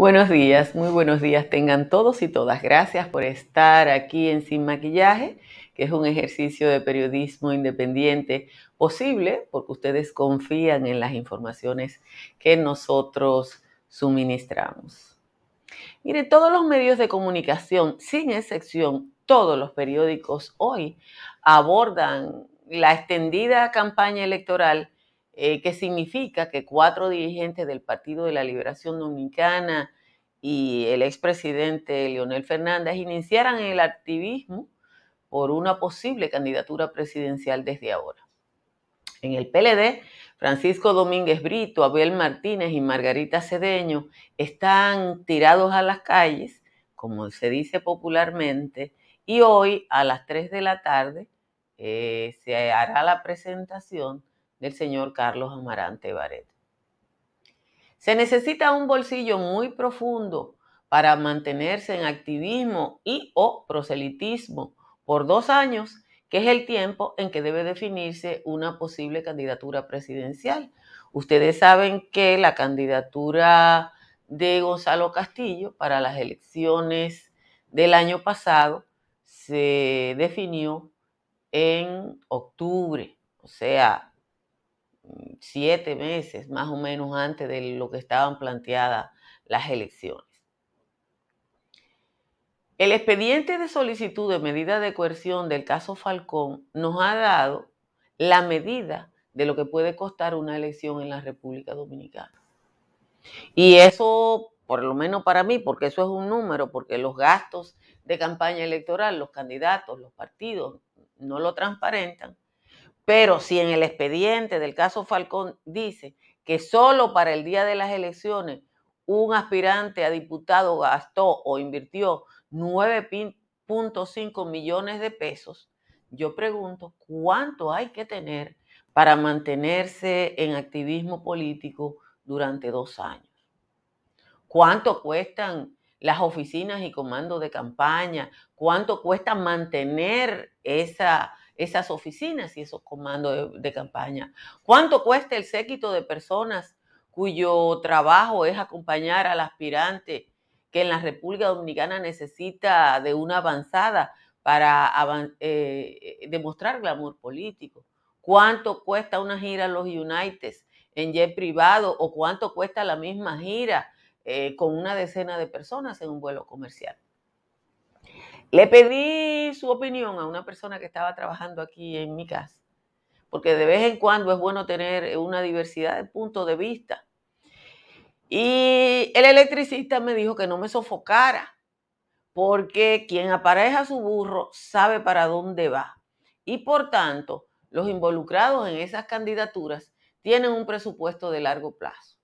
Buenos días, muy buenos días tengan todos y todas. Gracias por estar aquí en Sin Maquillaje, que es un ejercicio de periodismo independiente posible porque ustedes confían en las informaciones que nosotros suministramos. Mire, todos los medios de comunicación, sin excepción, todos los periódicos hoy abordan la extendida campaña electoral eh, que significa que cuatro dirigentes del Partido de la Liberación Dominicana y el expresidente Leonel Fernández iniciaran el activismo por una posible candidatura presidencial desde ahora. En el PLD, Francisco Domínguez Brito, Abel Martínez y Margarita Cedeño están tirados a las calles, como se dice popularmente, y hoy a las 3 de la tarde eh, se hará la presentación del señor Carlos Amarante Baret. Se necesita un bolsillo muy profundo para mantenerse en activismo y o proselitismo por dos años, que es el tiempo en que debe definirse una posible candidatura presidencial. Ustedes saben que la candidatura de Gonzalo Castillo para las elecciones del año pasado se definió en octubre, o sea, siete meses más o menos antes de lo que estaban planteadas las elecciones. El expediente de solicitud de medida de coerción del caso Falcón nos ha dado la medida de lo que puede costar una elección en la República Dominicana. Y eso, por lo menos para mí, porque eso es un número, porque los gastos de campaña electoral, los candidatos, los partidos no lo transparentan, pero si en el expediente del caso Falcón dice que solo para el día de las elecciones un aspirante a diputado gastó o invirtió 9.5 millones de pesos, yo pregunto, ¿cuánto hay que tener para mantenerse en activismo político durante dos años? ¿Cuánto cuestan las oficinas y comandos de campaña, cuánto cuesta mantener esa, esas oficinas y esos comandos de, campaña, cuánto cuesta el séquito de personas cuyo trabajo es acompañar al aspirante que en la República Dominicana necesita de una avanzada para eh, demostrar glamour político, cuánto cuesta una gira a los United en jet privado o cuánto cuesta la misma gira eh, con una decena de personas en un vuelo comercial. Le pedí su opinión a una persona que estaba trabajando aquí en mi casa, porque de vez en cuando es bueno tener una diversidad de puntos de vista. Y el electricista me dijo que no me sofocara, porque quien apareja su burro sabe para dónde va. Y por tanto, los involucrados en esas candidaturas tienen un presupuesto de largo plazo.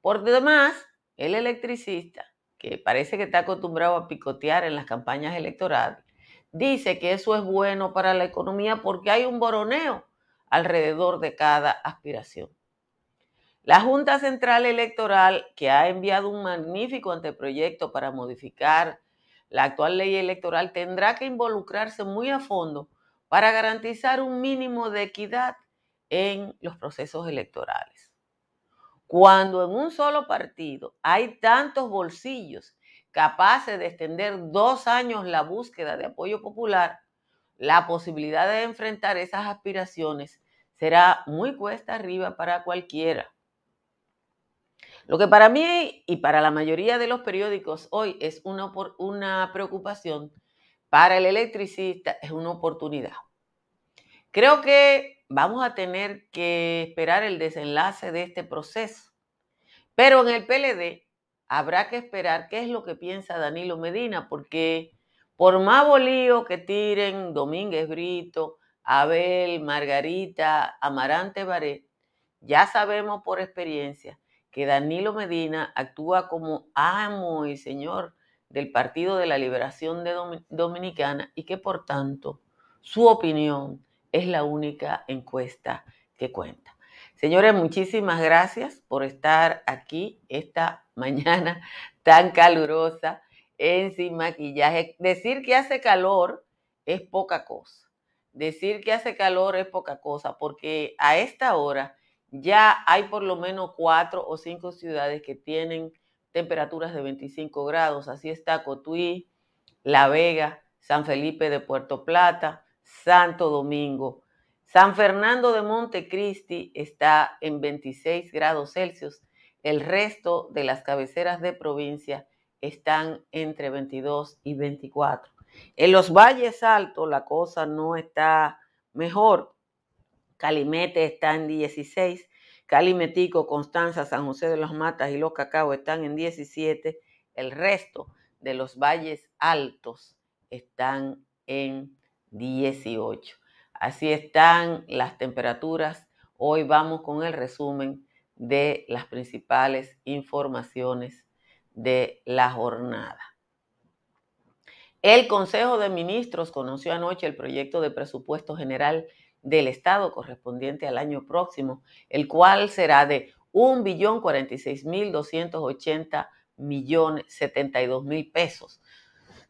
Por demás, el electricista, que parece que está acostumbrado a picotear en las campañas electorales, dice que eso es bueno para la economía porque hay un boroneo alrededor de cada aspiración. La Junta Central Electoral, que ha enviado un magnífico anteproyecto para modificar la actual ley electoral, tendrá que involucrarse muy a fondo para garantizar un mínimo de equidad en los procesos electorales. Cuando en un solo partido hay tantos bolsillos capaces de extender dos años la búsqueda de apoyo popular, la posibilidad de enfrentar esas aspiraciones será muy cuesta arriba para cualquiera. Lo que para mí y para la mayoría de los periódicos hoy es una, una preocupación, para el electricista es una oportunidad. Creo que vamos a tener que esperar el desenlace de este proceso. Pero en el PLD habrá que esperar qué es lo que piensa Danilo Medina, porque por más bolío que tiren Domínguez Brito, Abel, Margarita, Amarante Baret, ya sabemos por experiencia que Danilo Medina actúa como amo y señor del Partido de la Liberación Dominicana y que por tanto su opinión es la única encuesta que cuenta. Señores, muchísimas gracias por estar aquí esta mañana tan calurosa en Sin Maquillaje. Decir que hace calor es poca cosa. Decir que hace calor es poca cosa porque a esta hora ya hay por lo menos cuatro o cinco ciudades que tienen temperaturas de 25 grados. Así está Cotuí, La Vega, San Felipe de Puerto Plata, Santo Domingo. San Fernando de Montecristi está en 26 grados Celsius. El resto de las cabeceras de provincia están entre 22 y 24. En los valles altos la cosa no está mejor. Calimete está en 16, Calimetico, Constanza, San José de las Matas y Los Cacao están en 17. El resto de los valles altos están en 18. Así están las temperaturas. Hoy vamos con el resumen de las principales informaciones de la jornada. El Consejo de Ministros conoció anoche el proyecto de presupuesto general del Estado correspondiente al año próximo, el cual será de 1.046.280 millones 72 mil pesos.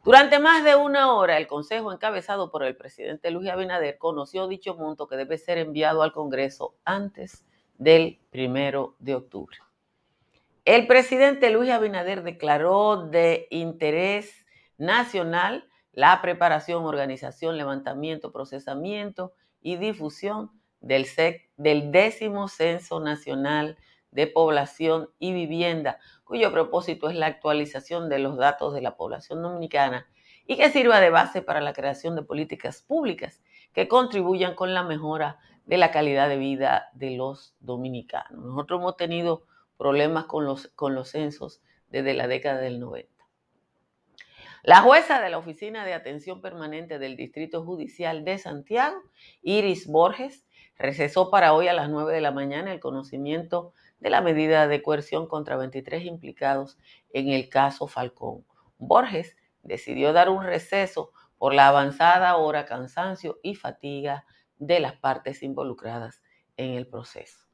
Durante más de una hora, el Consejo, encabezado por el presidente Luis Abinader, conoció dicho monto que debe ser enviado al Congreso antes del primero de octubre. El presidente Luis Abinader declaró de interés nacional la preparación, organización, levantamiento, procesamiento y difusión del, del décimo Censo Nacional de Población y Vivienda, cuyo propósito es la actualización de los datos de la población dominicana y que sirva de base para la creación de políticas públicas que contribuyan con la mejora de la calidad de vida de los dominicanos. Nosotros hemos tenido problemas con los, con los censos desde la década del 90. La jueza de la Oficina de Atención Permanente del Distrito Judicial de Santiago, Iris Borges, recesó para hoy a las 9 de la mañana el conocimiento de la medida de coerción contra 23 implicados en el caso Falcón. Borges decidió dar un receso por la avanzada hora, cansancio y fatiga de las partes involucradas en el proceso.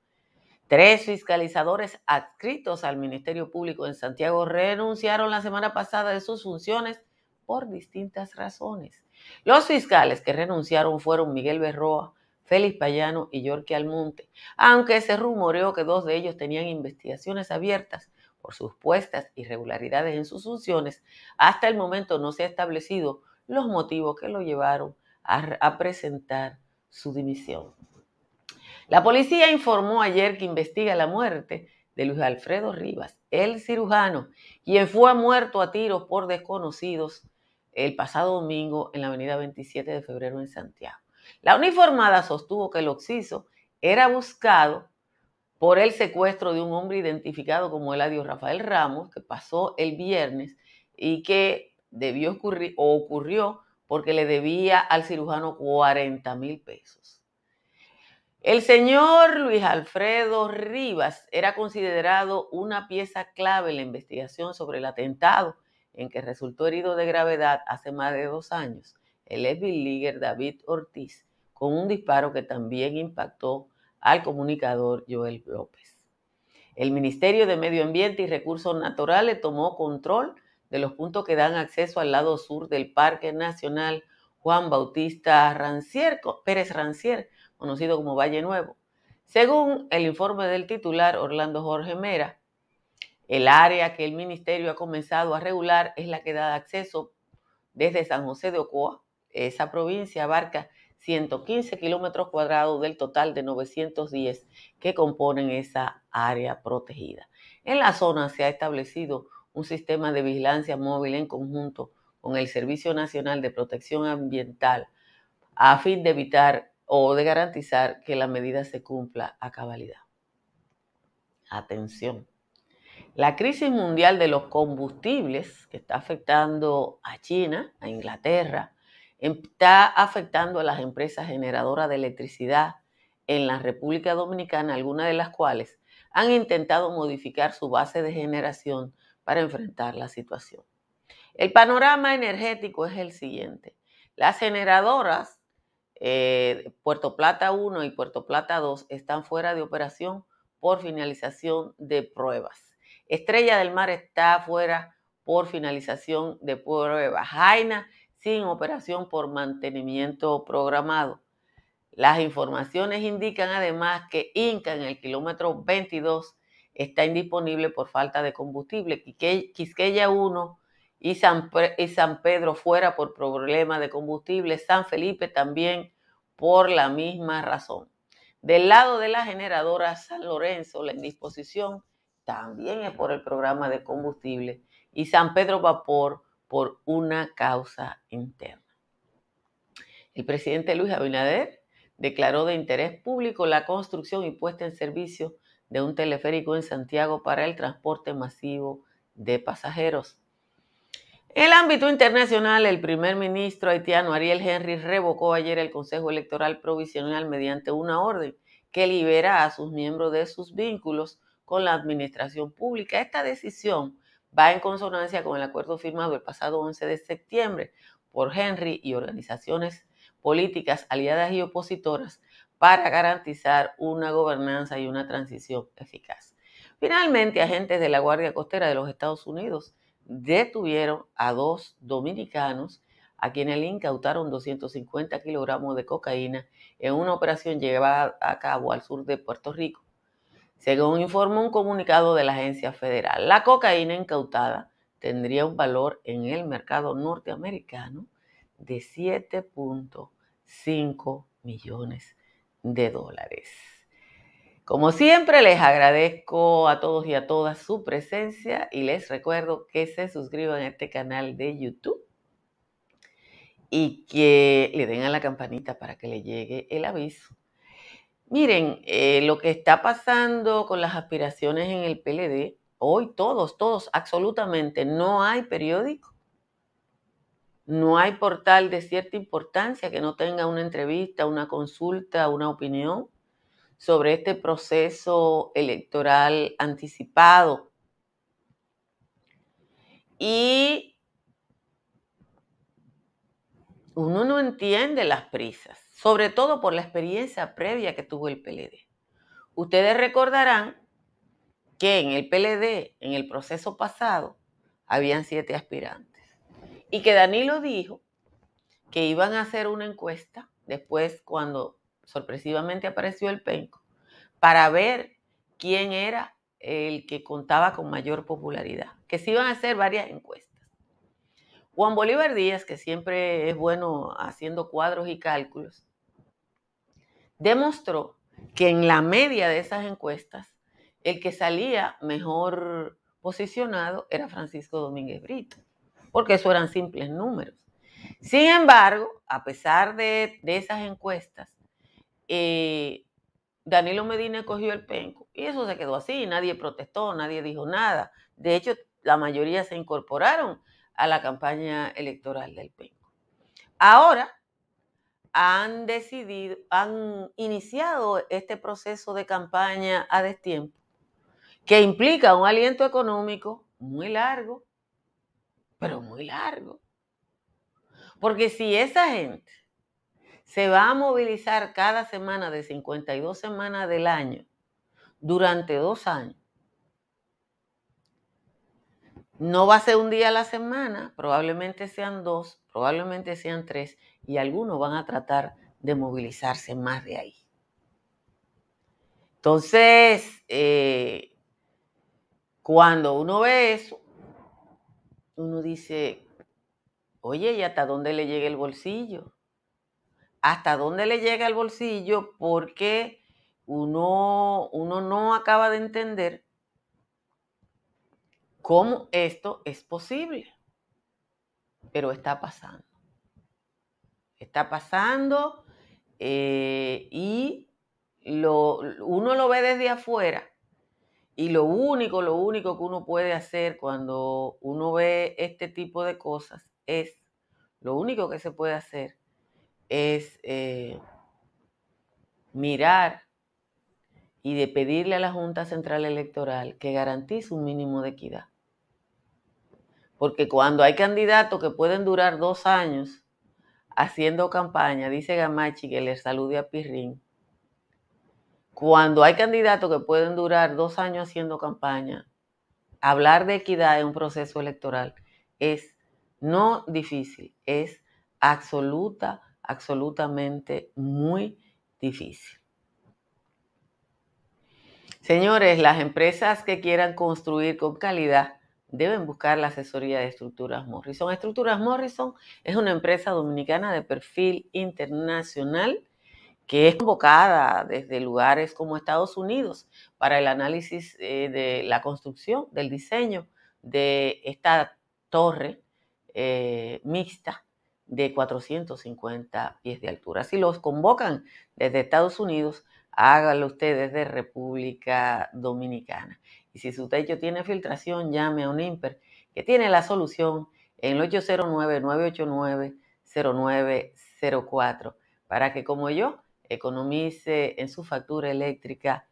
Tres fiscalizadores adscritos al Ministerio Público en Santiago renunciaron la semana pasada de sus funciones por distintas razones. Los fiscales que renunciaron fueron Miguel Berroa, Félix Payano y Yorque Almonte, aunque se rumoreó que dos de ellos tenían investigaciones abiertas por supuestas irregularidades en sus funciones, hasta el momento no se ha establecido los motivos que lo llevaron a, a presentar su dimisión. La policía informó ayer que investiga la muerte de Luis Alfredo Rivas, el cirujano, quien fue muerto a tiros por desconocidos el pasado domingo en la avenida 27 de febrero en Santiago. La uniformada sostuvo que el occiso era buscado por el secuestro de un hombre identificado como Eladio Rafael Ramos, que pasó el viernes y que debió ocurrir o ocurrió porque le debía al cirujano 40 mil pesos. El señor Luis Alfredo Rivas era considerado una pieza clave en la investigación sobre el atentado en que resultó herido de gravedad hace más de dos años el ex David Ortiz con un disparo que también impactó al comunicador Joel López. El Ministerio de Medio Ambiente y Recursos Naturales tomó control de los puntos que dan acceso al lado sur del Parque Nacional Juan Bautista Rancier, Pérez Rancier, conocido como Valle Nuevo. Según el informe del titular Orlando Jorge Mera, el área que el ministerio ha comenzado a regular es la que da acceso desde San José de Ocoa. Esa provincia abarca 115 kilómetros cuadrados del total de 910 que componen esa área protegida. En la zona se ha establecido un sistema de vigilancia móvil en conjunto con el Servicio Nacional de Protección Ambiental a fin de evitar o de garantizar que la medida se cumpla a cabalidad. Atención. La crisis mundial de los combustibles que está afectando a China, a Inglaterra, está afectando a las empresas generadoras de electricidad en la República Dominicana, algunas de las cuales han intentado modificar su base de generación para enfrentar la situación. El panorama energético es el siguiente. Las generadoras eh, Puerto Plata 1 y Puerto Plata 2 están fuera de operación por finalización de pruebas. Estrella del Mar está fuera por finalización de pruebas. Jaina sin operación por mantenimiento programado. Las informaciones indican además que Inca en el kilómetro 22 está indisponible por falta de combustible. Quisqueya 1 y San, Pedro fuera por problema de combustible. San Felipe también por la misma razón. Del lado de la generadora San Lorenzo, la indisposición también es por el programa de combustible y San Pedro Vapor por una causa interna. El presidente Luis Abinader declaró de interés público la construcción y puesta en servicio de un teleférico en Santiago para el transporte masivo de pasajeros. En el ámbito internacional, el primer ministro haitiano Ariel Henry revocó ayer el Consejo Electoral Provisional mediante una orden que libera a sus miembros de sus vínculos con la administración pública. Esta decisión va en consonancia con el acuerdo firmado el pasado 11 de septiembre por Henry y organizaciones políticas aliadas y opositoras para garantizar una gobernanza y una transición eficaz. Finalmente, agentes de la Guardia Costera de los Estados Unidos detuvieron a dos dominicanos a quienes le incautaron 250 kilogramos de cocaína en una operación llevada a cabo al sur de Puerto Rico. Según informó un comunicado de la agencia federal, la cocaína incautada tendría un valor en el mercado norteamericano de 7.5 millones de dólares. Como siempre, les agradezco a todos y a todas su presencia y les recuerdo que se suscriban a este canal de YouTube y que le den a la campanita para que le llegue el aviso. Miren, eh, lo que está pasando con las aspiraciones en el PLD, hoy todos, todos, absolutamente, no hay periódico, no hay portal de cierta importancia que no tenga una entrevista, una consulta, una opinión sobre este proceso electoral anticipado. Y uno no entiende las prisas, sobre todo por la experiencia previa que tuvo el PLD. Ustedes recordarán que en el PLD, en el proceso pasado, habían siete aspirantes y que Danilo dijo que iban a hacer una encuesta después cuando sorpresivamente apareció el penco para ver quién era el que contaba con mayor popularidad, que se iban a hacer varias encuestas. Juan Bolívar Díaz, que siempre es bueno haciendo cuadros y cálculos, demostró que en la media de esas encuestas, el que salía mejor posicionado era Francisco Domínguez Brito, porque eso eran simples números. Sin embargo, a pesar de, esas encuestas, eh, Danilo Medina cogió el penco y eso se quedó así, nadie protestó, nadie dijo nada. De hecho, la mayoría se incorporaron a la campaña electoral del penco. Ahora han decidido, han iniciado este proceso de campaña a destiempo que implica un aliento económico muy largo, pero muy largo. Porque si esa gente se va a movilizar cada semana de 52 semanas del año durante dos años. No va a ser un día a la semana, probablemente sean dos, probablemente sean tres, y algunos van a tratar de movilizarse más de ahí. Entonces, eh, cuando uno ve eso, uno dice, oye, ¿y hasta dónde le llega el bolsillo? hasta dónde le llega el bolsillo porque uno, uno no acaba de entender cómo esto es posible. Pero está pasando. Está pasando eh, y uno lo ve desde afuera. Y lo único, lo único que uno puede hacer cuando uno ve este tipo de cosas es, lo único que se puede hacer es eh, mirar y de pedirle a la Junta Central Electoral que garantice un mínimo de equidad. Porque cuando hay candidatos que pueden durar dos años haciendo campaña, dice Gamachi que le salude a Pirrín, cuando hay candidatos que pueden durar dos años haciendo campaña, hablar de equidad en un proceso electoral es no difícil, es absoluta, absolutamente muy difícil. Señores, las empresas que quieran construir con calidad deben buscar la asesoría de Estructuras Morrison. Estructuras Morrison es una empresa dominicana de perfil internacional que es convocada desde lugares como Estados Unidos para el análisis eh, de la construcción, del diseño de esta torre eh, mixta de 450 pies de altura. Si los convocan desde Estados Unidos, hágalo usted desde República Dominicana. Y si su techo tiene filtración, llame a un IMPER que tiene la solución en el 809-989-0904 para que como yo economice en su factura eléctrica,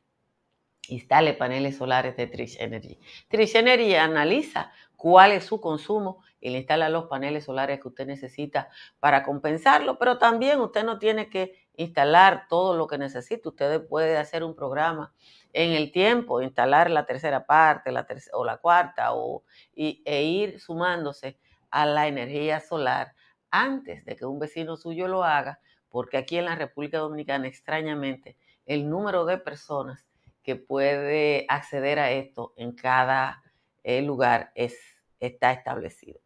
instale paneles solares de Trish Energy. Trish Energy analiza cuál es su consumo y le instala los paneles solares que usted necesita para compensarlo, pero también usted no tiene que instalar todo lo que necesita. Usted puede hacer un programa en el tiempo, instalar la tercera parte la o la cuarta o, e ir sumándose a la energía solar antes de que un vecino suyo lo haga, porque aquí en la República Dominicana, extrañamente, el número de personas que puede acceder a esto en cada eh, lugar es, está establecido.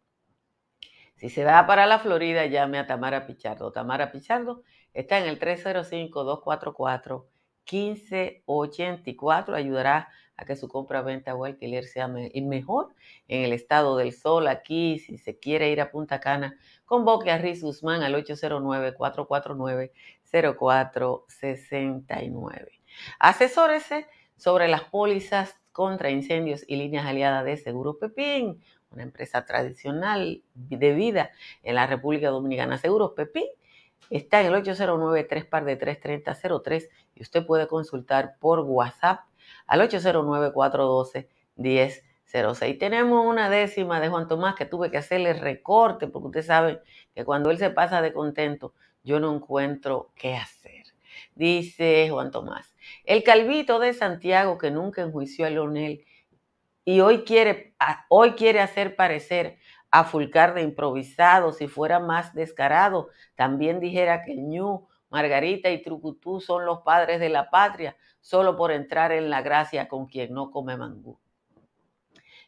Si se da para la Florida, llame a Tamara Pichardo. Tamara Pichardo está en el 305-244-1584. Ayudará a que su compra, venta o alquiler sea mejor en el estado del sol. Aquí, si se quiere ir a Punta Cana, convoque a Riz Guzmán al 809-449-0469. Asesórese sobre las pólizas contra incendios y líneas aliadas de Seguro Pepín una empresa tradicional de vida en la República Dominicana. Seguros Pepín está en el 809 3 par de 33003 y usted puede consultar por WhatsApp al 809 412 1006. Tenemos una décima de Juan Tomás que tuve que hacerle recorte porque usted sabe que cuando él se pasa de contento yo no encuentro qué hacer. Dice Juan Tomás, el calvito de Santiago que nunca enjuició a Leonel y hoy quiere, hoy quiere hacer parecer a Fulcar de improvisado, si fuera más descarado, también dijera que ñu, Margarita y Trucutú son los padres de la patria, solo por entrar en la gracia con quien no come mangú.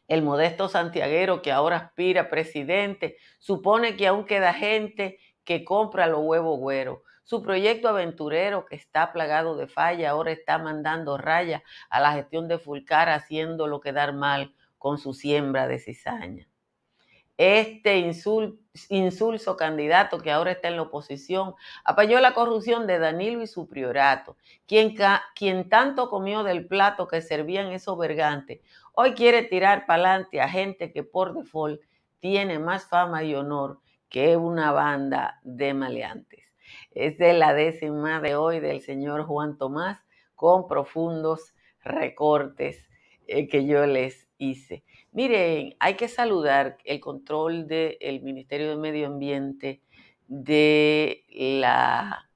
El modesto santiaguero que ahora aspira presidente supone que aún queda gente que compra los huevos güeros, su proyecto aventurero, que está plagado de falla, ahora está mandando raya a la gestión de Fulcar, haciéndolo quedar mal con su siembra de cizaña. Este insulso candidato que ahora está en la oposición apoyó la corrupción de Danilo y su priorato, quien, tanto comió del plato que servían esos vergantes, hoy quiere tirar para adelante a gente que por default tiene más fama y honor que una banda de maleantes. Es de la décima de hoy del señor Juan Tomás con profundos recortes eh, que yo les hice. Miren, hay que saludar el control del Ministerio de Medio Ambiente de la,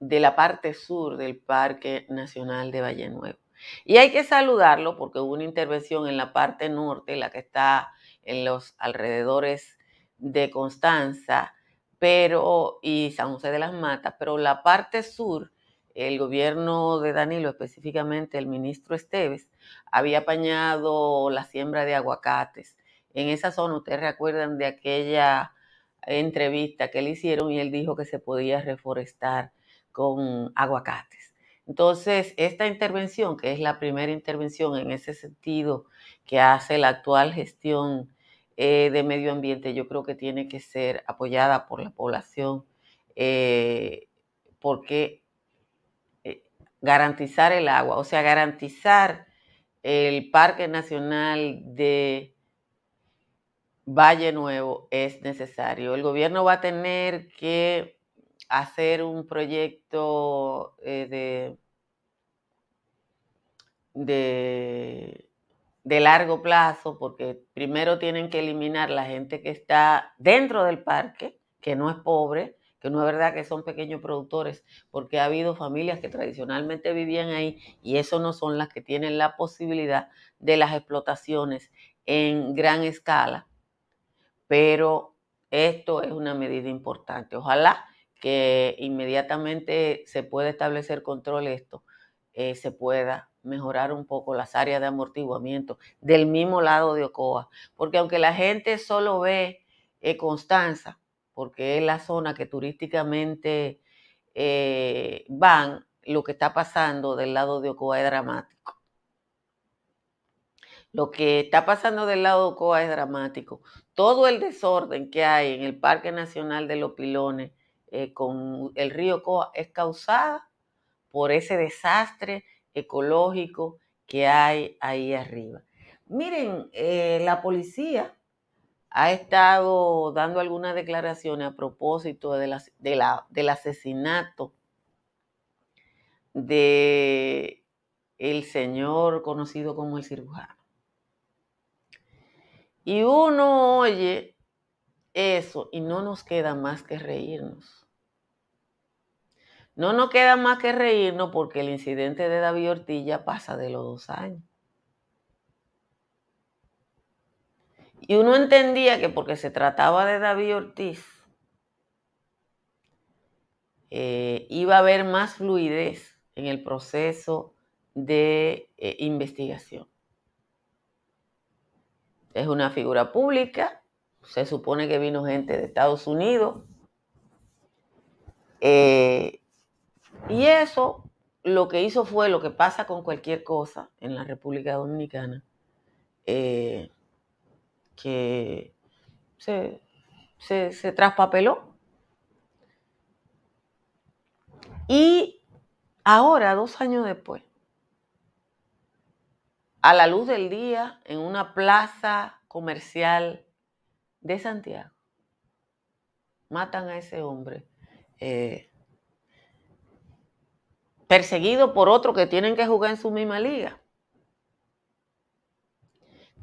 de la parte sur del Parque Nacional de Valle Nuevo. Y hay que saludarlo porque hubo una intervención en la parte norte, la que está en los alrededores de Constanza, pero, y San José de las Matas, pero la parte sur, el gobierno de Danilo, específicamente el ministro Esteves, había apañado la siembra de aguacates. En esa zona, ustedes recuerdan de aquella entrevista que le hicieron y él dijo que se podía reforestar con aguacates. Entonces, esta intervención, que es la primera intervención en ese sentido que hace la actual gestión eh, de medio ambiente yo creo que tiene que ser apoyada por la población eh, porque eh, garantizar el agua, o sea, garantizar el Parque Nacional de Valle Nuevo es necesario. El gobierno va a tener que hacer un proyecto de de, de largo plazo, porque primero tienen que eliminar la gente que está dentro del parque, que no es pobre, que no es verdad que son pequeños productores, porque ha habido familias que tradicionalmente vivían ahí y eso no son las que tienen la posibilidad de las explotaciones en gran escala. Pero esto es una medida importante. Ojalá que inmediatamente se pueda establecer control esto, eh, se pueda mejorar un poco las áreas de amortiguamiento del mismo lado de Ocoa, porque aunque la gente solo ve eh, Constanza, porque es la zona que turísticamente eh, van, lo que está pasando del lado de Ocoa es dramático. Lo que está pasando del lado de Ocoa es dramático. Todo el desorden que hay en el Parque Nacional de los Pilones eh, con el río Ocoa es causada por ese desastre ecológico que hay ahí arriba. Miren, eh, la policía ha estado dando algunas declaraciones a propósito de del asesinato de el señor conocido como el cirujano. Y uno oye eso y no nos queda más que reírnos. No nos queda más que reírnos porque el incidente de David Ortilla pasa de los dos años. Y uno entendía que porque se trataba de David Ortiz, eh, iba a haber más fluidez en el proceso de eh, investigación. Es una figura pública, se supone que vino gente de Estados Unidos. Eh, y eso lo que hizo fue lo que pasa con cualquier cosa en la República Dominicana que se, se, traspapeló. Y ahora, dos años después, a la luz del día, en una plaza comercial de Santiago, matan a ese hombre. Eh, perseguido por otro que tienen que jugar en su misma liga.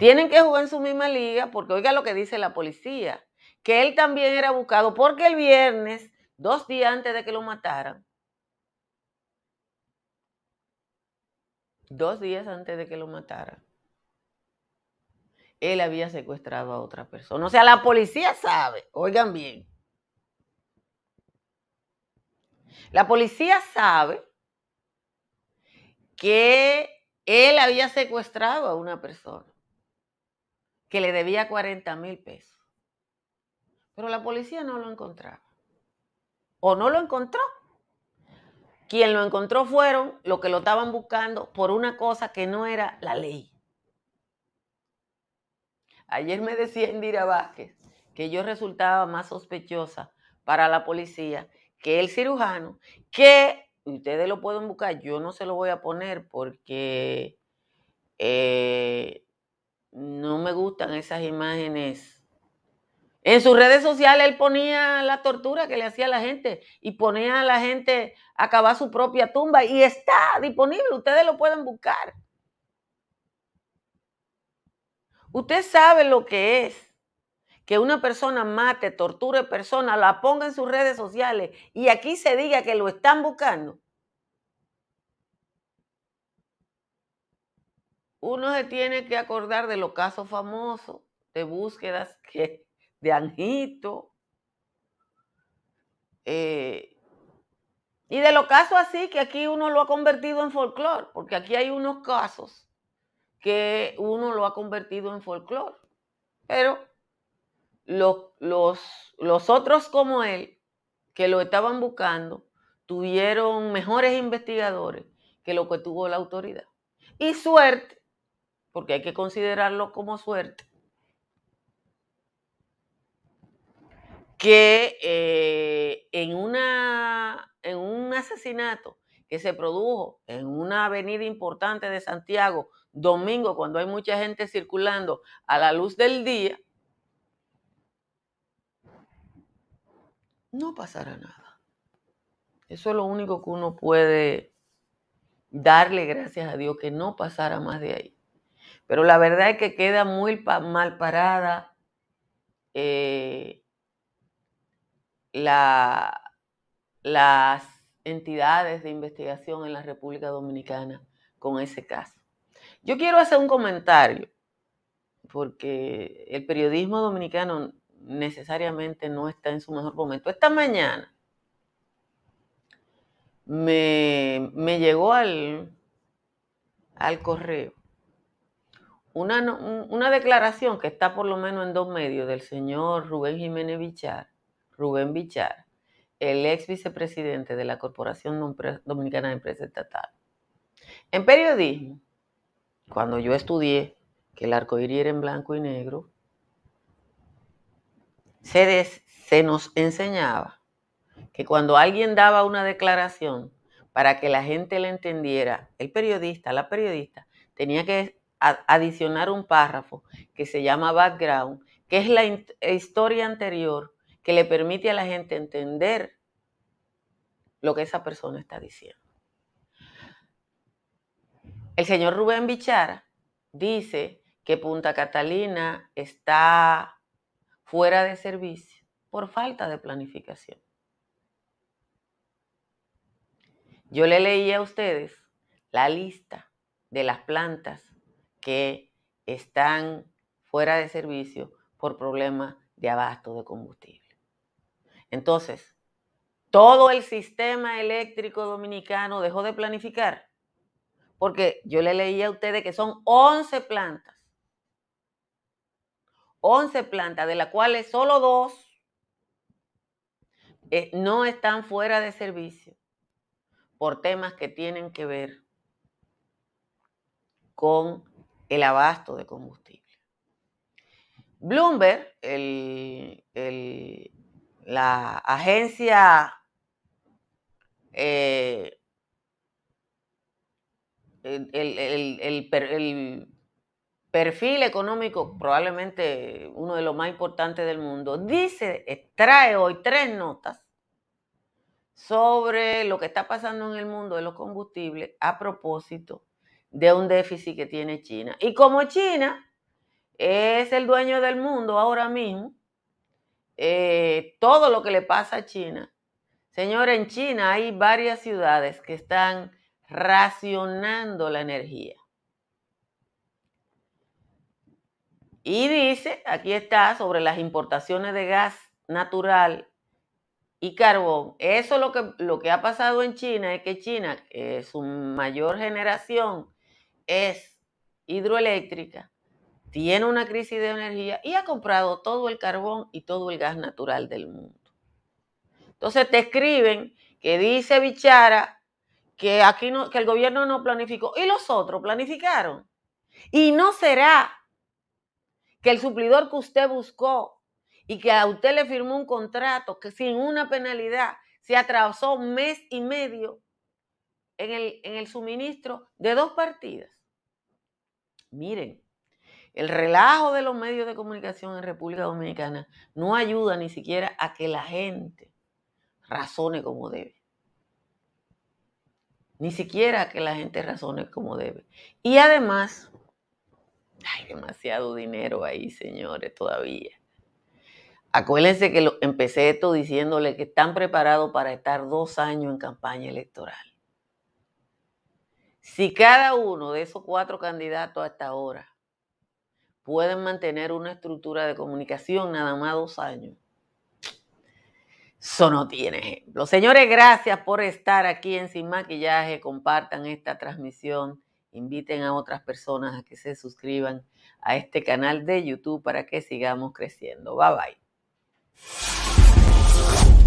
Tienen que jugar en su misma liga porque oiga lo que dice la policía, que él también era buscado porque el viernes, dos días antes de que lo mataran, dos días antes de que lo mataran, él había secuestrado a otra persona. O sea, la policía sabe, oigan bien, la policía sabe que él había secuestrado a una persona que le debía 40 mil pesos. Pero la policía no lo encontraba. O no lo encontró. Quien lo encontró fueron los que lo estaban buscando por una cosa que no era la ley. Ayer me decía Indira Vázquez que yo resultaba más sospechosa para la policía que el cirujano, que ustedes lo pueden buscar, yo no se lo voy a poner porque eh, no me gustan esas imágenes. En sus redes sociales él ponía la tortura que le hacía a la gente y ponía a la gente a su propia tumba y está disponible, ustedes lo pueden buscar. Usted sabe lo que es que una persona mate, torture persona, la ponga en sus redes sociales y aquí se diga que lo están buscando. Uno se tiene que acordar de los casos famosos de búsquedas que, de Anjito. Eh, y de los casos así que aquí uno lo ha convertido en folclore, porque aquí hay unos casos que uno lo ha convertido en folclore. Pero los, los, los otros como él, que lo estaban buscando, tuvieron mejores investigadores que lo que tuvo la autoridad. Y suerte porque hay que considerarlo como suerte, que eh, en, una, en un asesinato que se produjo en una avenida importante de Santiago, domingo, cuando hay mucha gente circulando a la luz del día, no pasará nada. Eso es lo único que uno puede darle gracias a Dios que no pasara más de ahí. Pero la verdad es que queda muy mal parada eh, las entidades de investigación en la República Dominicana con ese caso. Yo quiero hacer un comentario, porque el periodismo dominicano necesariamente no está en su mejor momento. Esta mañana me, llegó al, al correo una, una, declaración que está por lo menos en dos medios del señor Rubén Jiménez Bichar, Rubén Bichar, el ex vicepresidente de la Corporación Dominicana de Empresas Estatal. En periodismo, cuando yo estudié que el arco iris era en blanco y negro, se, se nos enseñaba que cuando alguien daba una declaración para que la gente le entendiera, el periodista, la periodista, tenía que adicionar un párrafo que se llama background, que es la historia anterior que le permite a la gente entender lo que esa persona está diciendo. El señor Rubén Bichara dice que Punta Catalina está fuera de servicio por falta de planificación. Yo le leí a ustedes la lista de las plantas que están fuera de servicio por problemas de abasto de combustible. Entonces, todo el sistema eléctrico dominicano dejó de planificar, porque yo le leí a ustedes que son 11 plantas, 11 plantas, de las cuales solo dos eh, no están fuera de servicio por temas que tienen que ver con el abasto de combustible. Bloomberg, la agencia eh, el, perfil económico, probablemente uno de los más importantes del mundo, dice, trae hoy tres notas sobre lo que está pasando en el mundo de los combustibles a propósito de un déficit que tiene China. Y como China es el dueño del mundo ahora mismo, eh, todo lo que le pasa a China, señor, en China hay varias ciudades que están racionando la energía. Y dice, aquí está, sobre las importaciones de gas natural y carbón. Eso lo que, lo que ha pasado en China es que China, su mayor generación es hidroeléctrica, tiene una crisis de energía y ha comprado todo el carbón y todo el gas natural del mundo. Entonces te escriben que dice Bichara que aquí no, que el gobierno no planificó y los otros planificaron. Y no será que el suplidor que usted buscó y que a usted le firmó un contrato que sin una penalidad se atrasó un mes y medio en el, en el suministro de dos partidas. Miren, el relajo de los medios de comunicación en República Dominicana no ayuda ni siquiera a que la gente razone como debe. Ni siquiera a que la gente razone como debe. Y además, hay demasiado dinero ahí, señores, todavía. Acuérdense que empecé esto diciéndole que están preparados para estar dos años en campaña electoral. Si cada uno de esos cuatro candidatos hasta ahora pueden mantener una estructura de comunicación nada más dos años, eso no tiene ejemplo. Señores, gracias por estar aquí en Sin Maquillaje. Compartan esta transmisión. Inviten a otras personas a que se suscriban a este canal de YouTube para que sigamos creciendo. Bye bye.